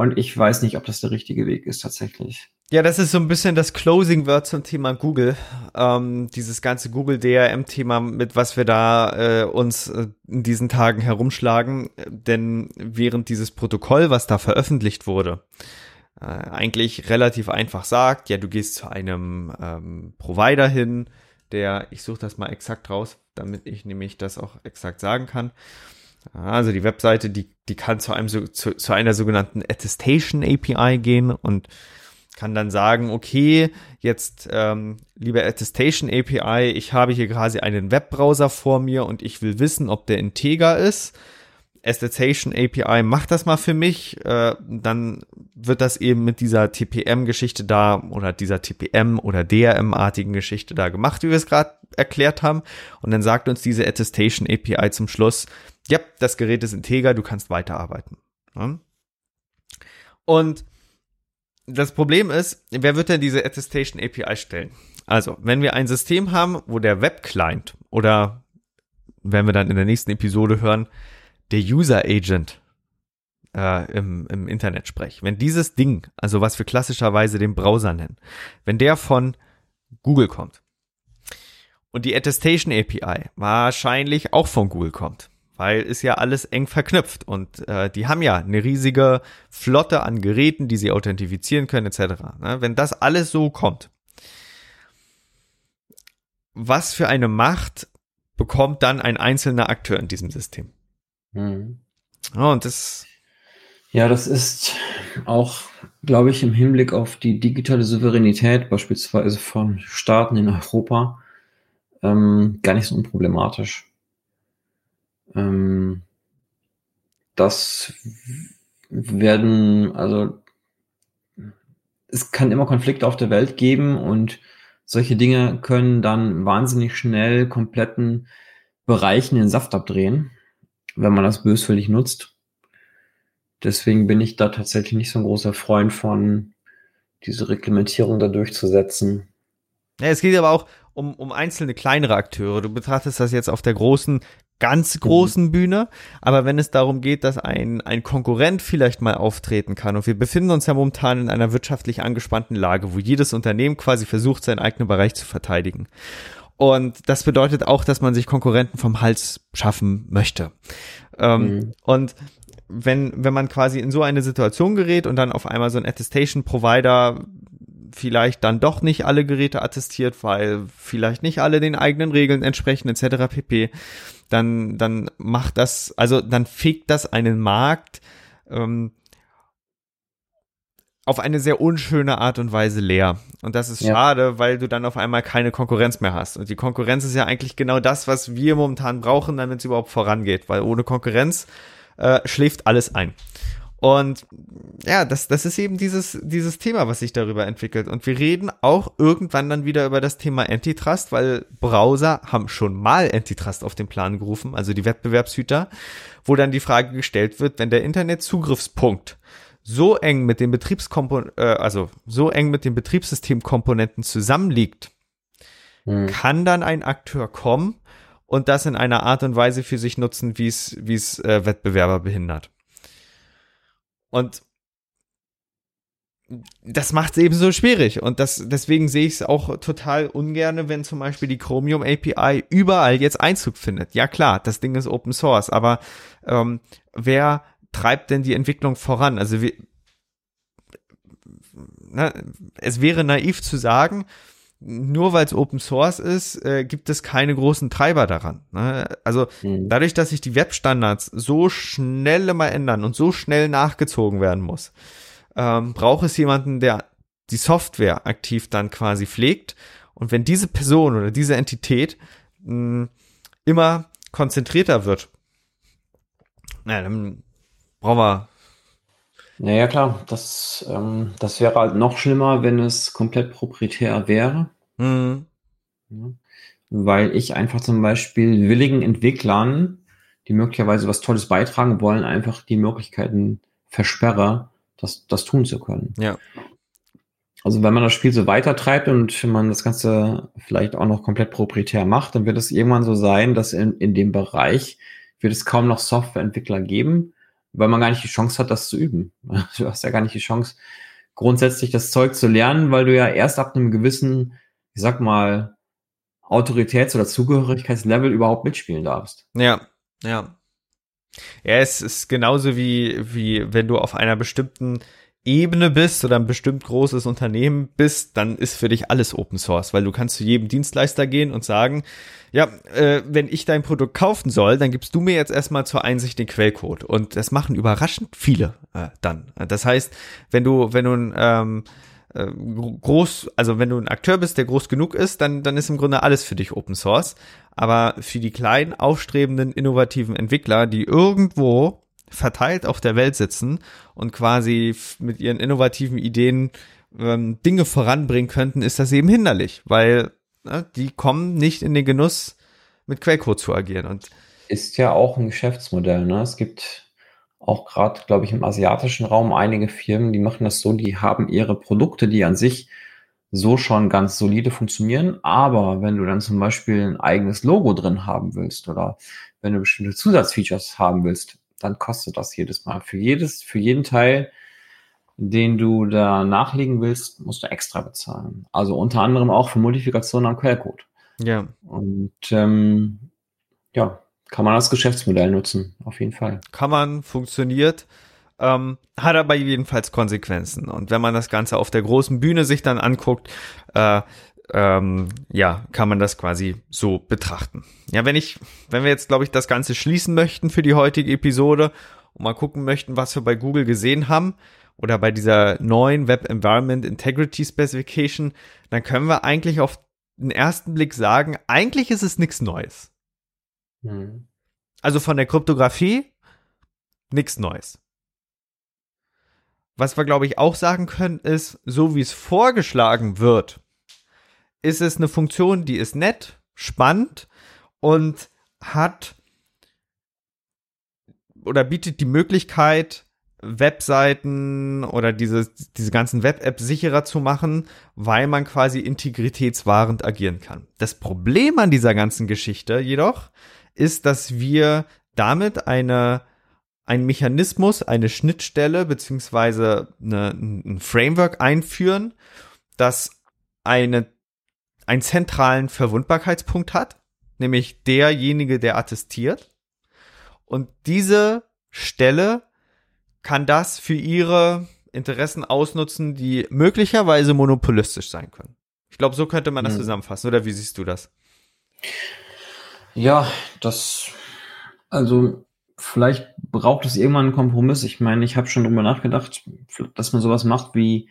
Und ich weiß nicht, ob das der richtige Weg ist tatsächlich. Ja, das ist so ein bisschen das Closing Word zum Thema Google. Ähm, dieses ganze Google DRM-Thema, mit was wir da äh, uns äh, in diesen Tagen herumschlagen. Denn während dieses Protokoll, was da veröffentlicht wurde, äh, eigentlich relativ einfach sagt, ja, du gehst zu einem ähm, Provider hin, der, ich suche das mal exakt raus, damit ich nämlich das auch exakt sagen kann. Also die Webseite, die, die kann zu einem zu, zu einer sogenannten Attestation API gehen und kann dann sagen, okay, jetzt ähm, liebe Attestation API, ich habe hier quasi einen Webbrowser vor mir und ich will wissen, ob der integer ist. Attestation API macht das mal für mich, äh, dann wird das eben mit dieser TPM-Geschichte da oder dieser TPM oder DRM-artigen Geschichte da gemacht, wie wir es gerade erklärt haben. Und dann sagt uns diese Attestation API zum Schluss, ja, das Gerät ist integer, du kannst weiterarbeiten. Ja? Und das Problem ist, wer wird denn diese Attestation API stellen? Also, wenn wir ein System haben, wo der Web-Client oder werden wir dann in der nächsten Episode hören, der User Agent äh, im, im Internet spreche, wenn dieses Ding, also was wir klassischerweise den Browser nennen, wenn der von Google kommt und die Attestation API wahrscheinlich auch von Google kommt, weil ist ja alles eng verknüpft und äh, die haben ja eine riesige Flotte an Geräten, die sie authentifizieren können etc. Ne? Wenn das alles so kommt, was für eine Macht bekommt dann ein einzelner Akteur in diesem System? Mhm. Oh, und das ja, das ist auch, glaube ich, im Hinblick auf die digitale Souveränität beispielsweise von Staaten in Europa ähm, gar nicht so unproblematisch. Ähm, das werden, also es kann immer Konflikte auf der Welt geben und solche Dinge können dann wahnsinnig schnell kompletten Bereichen den Saft abdrehen, wenn man das böswillig nutzt. Deswegen bin ich da tatsächlich nicht so ein großer Freund von, diese Reglementierung da durchzusetzen. Ja, es geht aber auch um, um einzelne kleinere Akteure. Du betrachtest das jetzt auf der großen ganz mhm. großen. Bühne, aber wenn es darum geht, dass ein, ein Konkurrent vielleicht mal auftreten kann und wir befinden uns ja momentan in einer wirtschaftlich angespannten Lage, wo jedes Unternehmen quasi versucht, seinen eigenen Bereich zu verteidigen. Und das bedeutet auch, dass man sich Konkurrenten vom Hals schaffen möchte. Ähm, mhm. Und wenn, wenn man quasi in so eine Situation gerät und dann auf einmal so ein Attestation Provider vielleicht dann doch nicht alle Geräte attestiert, weil vielleicht nicht alle den eigenen Regeln entsprechen etc. pp dann, dann macht das, also dann fegt das einen Markt ähm, auf eine sehr unschöne Art und Weise leer. Und das ist ja. schade, weil du dann auf einmal keine Konkurrenz mehr hast. Und die Konkurrenz ist ja eigentlich genau das, was wir momentan brauchen, damit es überhaupt vorangeht, weil ohne Konkurrenz äh, schläft alles ein. Und ja, das, das ist eben dieses, dieses Thema, was sich darüber entwickelt. Und wir reden auch irgendwann dann wieder über das Thema Antitrust, weil Browser haben schon mal Antitrust auf den Plan gerufen, also die Wettbewerbshüter, wo dann die Frage gestellt wird, wenn der Internetzugriffspunkt so eng mit den Betriebskomponenten, äh, also so eng mit den Betriebssystemkomponenten zusammenliegt, hm. kann dann ein Akteur kommen und das in einer Art und Weise für sich nutzen, wie es, wie es äh, Wettbewerber behindert. Und das macht es eben so schwierig. Und das, deswegen sehe ich es auch total ungerne, wenn zum Beispiel die Chromium API überall jetzt Einzug findet. Ja klar, das Ding ist Open Source, aber ähm, wer treibt denn die Entwicklung voran? Also wir, na, es wäre naiv zu sagen, nur weil es Open Source ist, äh, gibt es keine großen Treiber daran. Ne? Also mhm. dadurch, dass sich die Webstandards so schnell immer ändern und so schnell nachgezogen werden muss, ähm, braucht es jemanden, der die Software aktiv dann quasi pflegt. Und wenn diese Person oder diese Entität mh, immer konzentrierter wird, na, dann brauchen wir naja, klar, das, ähm, das wäre halt noch schlimmer, wenn es komplett proprietär wäre. Mhm. Ja, weil ich einfach zum Beispiel willigen Entwicklern, die möglicherweise was Tolles beitragen wollen, einfach die Möglichkeiten versperre, das, das tun zu können. Ja. Also wenn man das Spiel so weitertreibt und man das Ganze vielleicht auch noch komplett proprietär macht, dann wird es irgendwann so sein, dass in, in dem Bereich wird es kaum noch Softwareentwickler geben, weil man gar nicht die Chance hat, das zu üben. [LAUGHS] Du hast ja gar nicht die Chance, grundsätzlich das Zeug zu lernen, weil du ja erst ab einem gewissen, ich sag mal, Autoritäts- oder Zugehörigkeitslevel überhaupt mitspielen darfst. Ja, ja. Ja, es ist genauso wie, wie wenn du auf einer bestimmten Ebene bist oder ein bestimmt großes Unternehmen bist, dann ist für dich alles Open Source, weil du kannst zu jedem Dienstleister gehen und sagen, ja, äh, wenn ich dein Produkt kaufen soll, dann gibst du mir jetzt erstmal zur Einsicht den Quellcode. Und das machen überraschend viele äh, dann. Das heißt, wenn du, wenn du ein ähm, äh, groß, also wenn du ein Akteur bist, der groß genug ist, dann, dann ist im Grunde alles für dich Open Source. Aber für die kleinen, aufstrebenden, innovativen Entwickler, die irgendwo verteilt auf der Welt sitzen und quasi mit ihren innovativen Ideen ähm, Dinge voranbringen könnten, ist das eben hinderlich, weil ne, die kommen nicht in den Genuss, mit Quellcode zu agieren. Und ist ja auch ein Geschäftsmodell. Ne? Es gibt auch gerade, glaube ich, im asiatischen Raum einige Firmen, die machen das so, die haben ihre Produkte, die an sich so schon ganz solide funktionieren. Aber wenn du dann zum Beispiel ein eigenes Logo drin haben willst oder wenn du bestimmte Zusatzfeatures haben willst, dann kostet das jedes Mal. Für jedes, für jeden Teil, den du da nachlegen willst, musst du extra bezahlen. Also unter anderem auch für Modifikation am Quellcode. Ja. Und ähm, ja, kann man als Geschäftsmodell nutzen, auf jeden Fall. Kann man, funktioniert. Ähm, hat aber jedenfalls Konsequenzen. Und wenn man das Ganze auf der großen Bühne sich dann anguckt, äh, ähm, ja, kann man das quasi so betrachten. Ja, wenn ich, wenn wir jetzt, glaube ich, das Ganze schließen möchten für die heutige Episode und mal gucken möchten, was wir bei Google gesehen haben oder bei dieser neuen Web Environment Integrity Specification, dann können wir eigentlich auf den ersten Blick sagen, eigentlich ist es nichts Neues. Mhm. Also von der Kryptographie nichts Neues. Was wir, glaube ich, auch sagen können, ist, so wie es vorgeschlagen wird, ist es eine Funktion, die ist nett, spannend und hat oder bietet die Möglichkeit, Webseiten oder diese, diese ganzen Web-Apps sicherer zu machen, weil man quasi integritätswahrend agieren kann. Das Problem an dieser ganzen Geschichte jedoch ist, dass wir damit eine, ein Mechanismus, eine Schnittstelle beziehungsweise ein Framework einführen, das eine einen zentralen Verwundbarkeitspunkt hat, nämlich derjenige, der attestiert. Und diese Stelle kann das für ihre Interessen ausnutzen, die möglicherweise monopolistisch sein können. Ich glaube, so könnte man das hm. zusammenfassen. Oder wie siehst du das? Ja, das, also vielleicht braucht es irgendwann einen Kompromiss. Ich meine, ich habe schon drüber nachgedacht, dass man sowas macht wie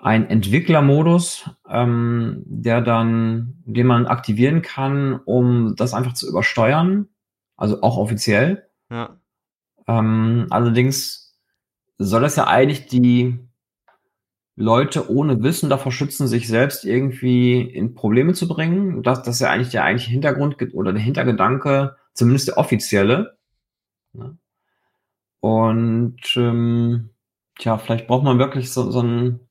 ein Entwicklermodus, ähm, der dann, den man aktivieren kann, um das einfach zu übersteuern, also auch offiziell. Ja. Ähm, allerdings soll das ja eigentlich die Leute ohne Wissen davor schützen, sich selbst irgendwie in Probleme zu bringen. Das, das ist ja eigentlich der eigentliche Hintergrund oder der Hintergedanke, zumindest der offizielle. Und ähm, tja, vielleicht braucht man wirklich so, so einen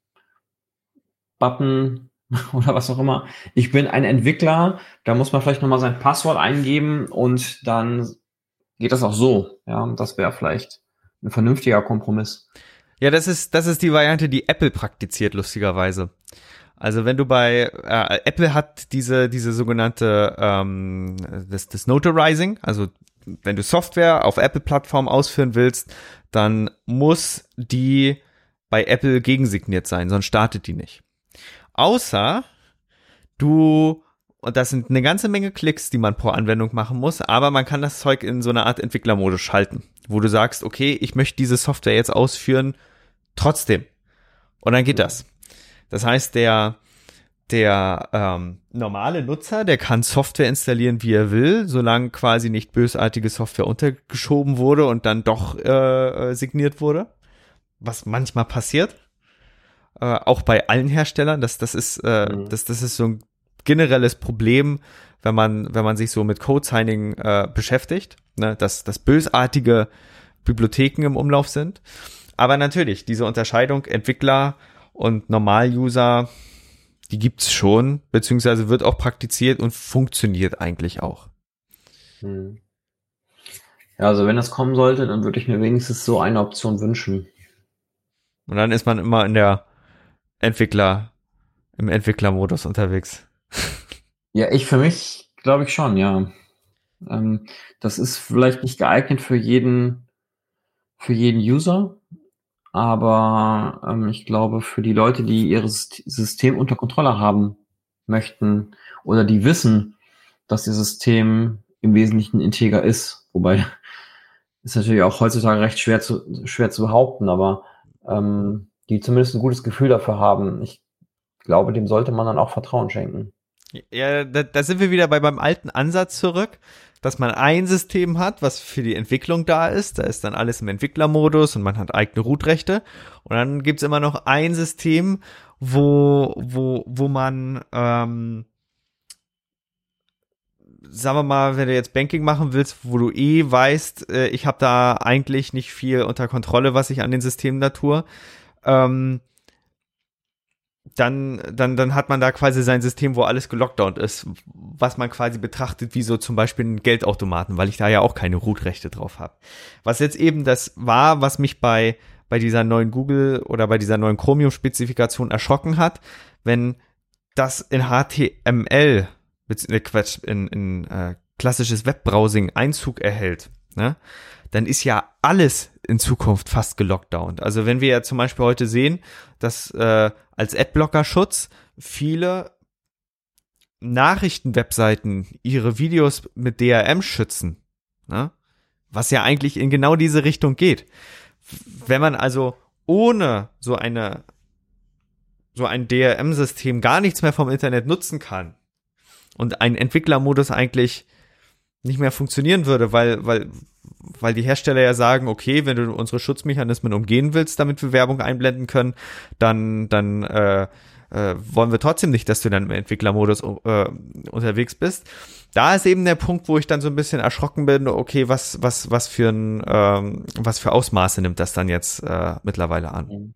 Button [LAUGHS] oder was auch immer. Ich bin ein Entwickler, da muss man vielleicht nochmal sein Passwort eingeben und dann geht das auch so. Ja, das wäre vielleicht ein vernünftiger Kompromiss. Ja, das ist, das ist die Variante, die Apple praktiziert, lustigerweise. Also wenn du bei äh, Apple hat diese diese sogenannte ähm, das, das Notarizing, also wenn du Software auf Apple-Plattform ausführen willst, dann muss die bei Apple gegensigniert sein, sonst startet die nicht. Außer du und das sind eine ganze Menge Klicks, die man pro Anwendung machen muss, aber man kann das Zeug in so eine Art Entwicklermodus schalten, wo du sagst, okay, ich möchte diese Software jetzt ausführen, trotzdem. Und dann geht das. Das heißt, der, der ähm, normale Nutzer, der kann Software installieren, wie er will, solange quasi nicht bösartige Software untergeschoben wurde und dann doch äh, signiert wurde, was manchmal passiert. Äh, auch bei allen Herstellern, das, das ist, äh, mhm. das, das ist so ein generelles Problem, wenn man, wenn man sich so mit Code-Signing äh, beschäftigt, ne, dass, dass bösartige Bibliotheken im Umlauf sind. Aber natürlich, diese Unterscheidung Entwickler und Normal-User, die gibt's schon, beziehungsweise wird auch praktiziert und funktioniert eigentlich auch. Hm. Ja, also wenn das kommen sollte, dann würde ich mir wenigstens so eine Option wünschen. Und dann ist man immer in der Entwickler, im Entwicklermodus unterwegs. Ja, ich für mich glaube ich schon, ja. Ähm, das ist vielleicht nicht geeignet für jeden, für jeden User, aber ähm, ich glaube, für die Leute, die ihr System unter Kontrolle haben möchten oder die wissen, dass ihr System im Wesentlichen integer ist, wobei [LAUGHS] ist natürlich auch heutzutage recht schwer zu, schwer zu behaupten, aber ähm, die zumindest ein gutes Gefühl dafür haben. Ich glaube, dem sollte man dann auch Vertrauen schenken. Ja, da, da sind wir wieder bei beim alten Ansatz zurück, dass man ein System hat, was für die Entwicklung da ist. Da ist dann alles im Entwicklermodus und man hat eigene Root-Rechte. Und dann gibt's immer noch ein System, wo, wo, wo man, ähm, sagen wir mal, wenn du jetzt Banking machen willst, wo du eh weißt, äh, ich habe da eigentlich nicht viel unter Kontrolle, was ich an den Systemen da tue, ähm, dann, dann, dann hat man da quasi sein System, wo alles gelockdownt ist, was man quasi betrachtet wie so zum Beispiel einen Geldautomaten, weil ich da ja auch keine Root-Rechte drauf habe. Was jetzt eben das war, was mich bei, bei dieser neuen Google oder bei dieser neuen Chromium-Spezifikation erschrocken hat, wenn das in HTML, äh, in, in äh, klassisches Webbrowsing Einzug erhält, ne? dann ist ja alles in Zukunft fast gelockdownt. Also wenn wir ja zum Beispiel heute sehen, dass äh, als Adblocker-Schutz viele Nachrichtenwebseiten ihre Videos mit DRM schützen, ne? was ja eigentlich in genau diese Richtung geht. Wenn man also ohne so eine so ein DRM-System gar nichts mehr vom Internet nutzen kann und ein Entwicklermodus eigentlich nicht mehr funktionieren würde, weil, weil, weil die Hersteller ja sagen, okay, wenn du unsere Schutzmechanismen umgehen willst, damit wir Werbung einblenden können, dann, dann äh, äh, wollen wir trotzdem nicht, dass du dann im Entwicklermodus äh, unterwegs bist. Da ist eben der Punkt, wo ich dann so ein bisschen erschrocken bin, okay, was, was, was für ein, ähm, was für Ausmaße nimmt das dann jetzt äh, mittlerweile an?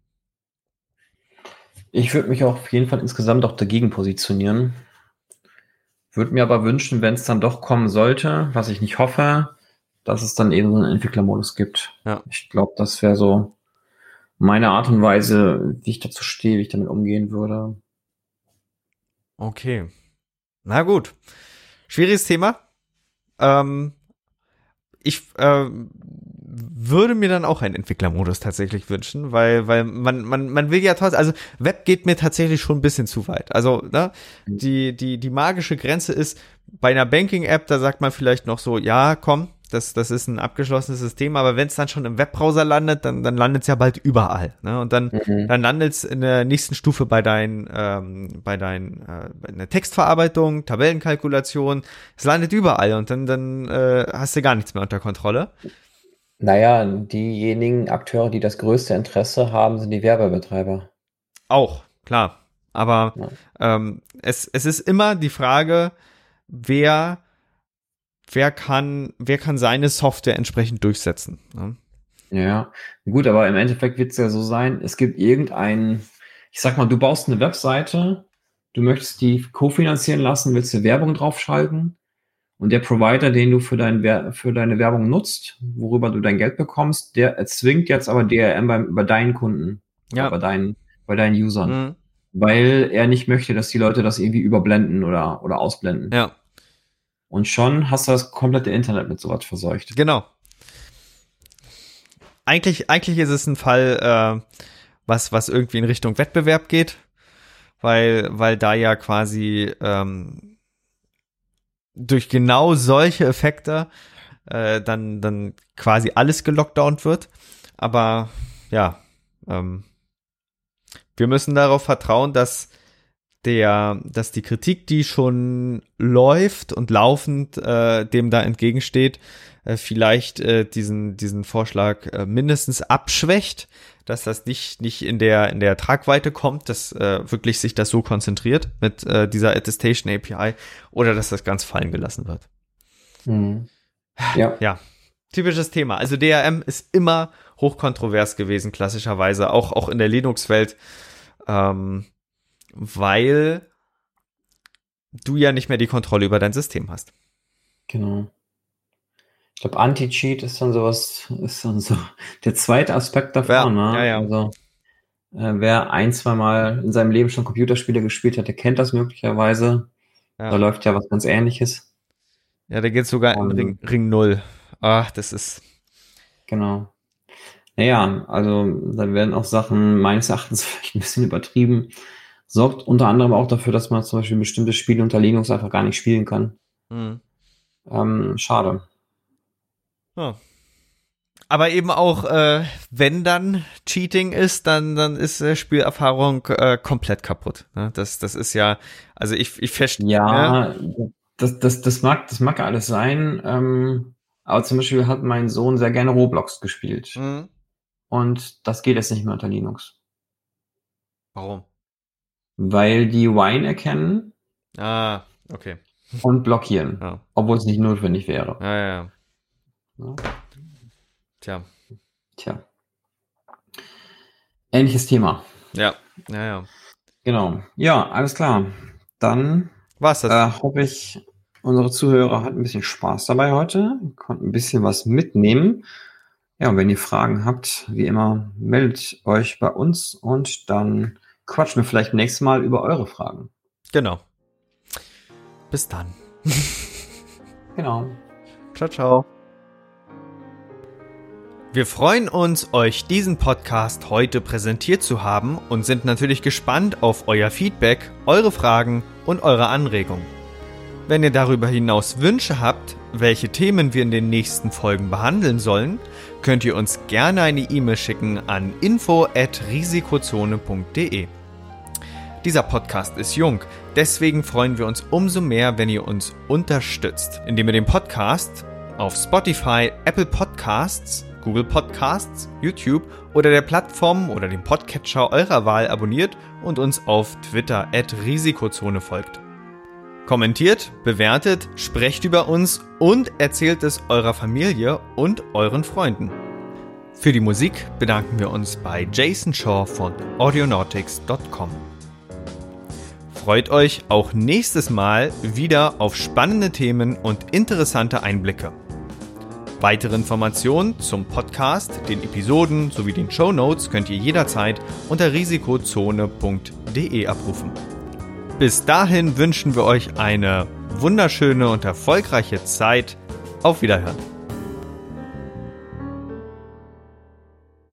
Ich würde mich auf jeden Fall insgesamt auch dagegen positionieren. Würde mir aber wünschen, wenn es dann doch kommen sollte, was ich nicht hoffe, dass es dann eben so einen Entwicklermodus gibt. Ja. Ich glaube, das wäre so meine Art und Weise, wie ich dazu stehe, wie ich damit umgehen würde. Okay. Na gut. Schwieriges Thema. Ähm, ich äh, würde mir dann auch einen Entwicklermodus tatsächlich wünschen, weil, weil man, man, man will ja trotzdem, also Web geht mir tatsächlich schon ein bisschen zu weit. Also, ne, mhm. die, die, die magische Grenze ist, bei einer Banking-App, da sagt man vielleicht noch so, ja, komm, das, das ist ein abgeschlossenes System, aber wenn es dann schon im Webbrowser landet, dann, dann landet es ja bald überall. Ne? Und dann, mhm. dann landet es in der nächsten Stufe bei deinen, ähm, bei deinen, äh, in der Textverarbeitung, Tabellenkalkulation, es landet überall und dann, dann äh, hast du gar nichts mehr unter Kontrolle. Naja, diejenigen Akteure, die das größte Interesse haben, sind die Werbebetreiber. Auch, klar. Aber ja. ähm, es, es ist immer die Frage, wer, wer kann, wer kann seine Software entsprechend durchsetzen. Ne? Ja, gut, aber im Endeffekt wird es ja so sein, es gibt irgendein, ich sag mal, du baust eine Webseite, du möchtest die kofinanzieren lassen, willst du Werbung draufschalten und der Provider, den du für, dein, für deine Werbung nutzt, worüber du dein Geld bekommst, der erzwingt jetzt aber DRM bei, bei deinen Kunden, ja. bei, deinen, bei deinen Usern, mhm. weil er nicht möchte, dass die Leute das irgendwie überblenden oder, oder ausblenden. Ja. Und schon hast du das komplette Internet mit sowas verseucht. Genau eigentlich, eigentlich ist es ein Fall, äh, was, was irgendwie in Richtung Wettbewerb geht, weil, weil da ja quasi ähm, durch genau solche Effekte äh, dann, dann quasi alles gelockdownt wird. Aber ja, ähm, wir müssen darauf vertrauen, dass der, dass die Kritik, die schon läuft und laufend äh, dem da entgegensteht, äh, vielleicht äh, diesen, diesen Vorschlag äh, mindestens abschwächt, dass das nicht, nicht in der, in der Tragweite kommt, dass äh, wirklich sich das so konzentriert mit äh, dieser Attestation API oder dass das ganz fallen gelassen wird. Mhm. Ja. Ja. Typisches Thema. Also DRM ist immer hochkontrovers gewesen, klassischerweise, auch, auch in der Linux-Welt, ähm, weil du ja nicht mehr die Kontrolle über dein System hast. Genau. Ich glaube, Anti-Cheat ist dann sowas, ist dann so [LAUGHS] der zweite Aspekt davon. Ja, ne? ja, ja. Also, äh, wer ein, zwei Mal in seinem Leben schon Computerspiele gespielt hat, der kennt das möglicherweise. Ja. Da läuft ja was ganz ähnliches. Ja, da geht sogar um, in Ring, Ring 0. Ach, das ist. Genau. Naja, also da werden auch Sachen meines Erachtens [LAUGHS] vielleicht ein bisschen übertrieben. Sorgt unter anderem auch dafür, dass man zum Beispiel bestimmte Spiele unter Linux einfach gar nicht spielen kann. Mhm. Ähm, schade. Ja. Aber eben auch, äh, wenn dann Cheating ist, dann, dann ist äh, Spielerfahrung äh, komplett kaputt. Ne? Das, das ist ja, also ich, ich verstehe. Ja, das, das, das, mag, das mag alles sein. Ähm, aber zum Beispiel hat mein Sohn sehr gerne Roblox gespielt. Mhm. Und das geht jetzt nicht mehr unter Linux. Warum? Weil die Wine erkennen. Ah, okay. Und blockieren. Ja. Obwohl es nicht notwendig wäre. Ja, ja, ja. Ja. Tja. Tja. Ähnliches Thema. Ja, ja, ja. Genau. Ja, alles klar. Dann Was das? Äh, hoffe ich, unsere Zuhörer hatten ein bisschen Spaß dabei heute, konnten ein bisschen was mitnehmen. Ja, und wenn ihr Fragen habt, wie immer, meldet euch bei uns und dann quatschen wir vielleicht nächstes Mal über eure Fragen. Genau. Bis dann. [LAUGHS] genau. Ciao, ciao. Wir freuen uns, euch diesen Podcast heute präsentiert zu haben und sind natürlich gespannt auf euer Feedback, eure Fragen und eure Anregungen. Wenn ihr darüber hinaus Wünsche habt, welche Themen wir in den nächsten Folgen behandeln sollen, könnt ihr uns gerne eine E-Mail schicken an info@risikozone.de. Dieser Podcast ist jung, deswegen freuen wir uns umso mehr, wenn ihr uns unterstützt, indem ihr den Podcast auf Spotify, Apple Podcasts Google Podcasts, YouTube oder der Plattform oder dem Podcatcher eurer Wahl abonniert und uns auf Twitter at Risikozone folgt. Kommentiert, bewertet, sprecht über uns und erzählt es eurer Familie und euren Freunden. Für die Musik bedanken wir uns bei Jason Shaw von audionautics.com. Freut euch auch nächstes Mal wieder auf spannende Themen und interessante Einblicke. Weitere Informationen zum Podcast, den Episoden sowie den Show Notes könnt ihr jederzeit unter risikozone.de abrufen. Bis dahin wünschen wir euch eine wunderschöne und erfolgreiche Zeit. Auf Wiederhören.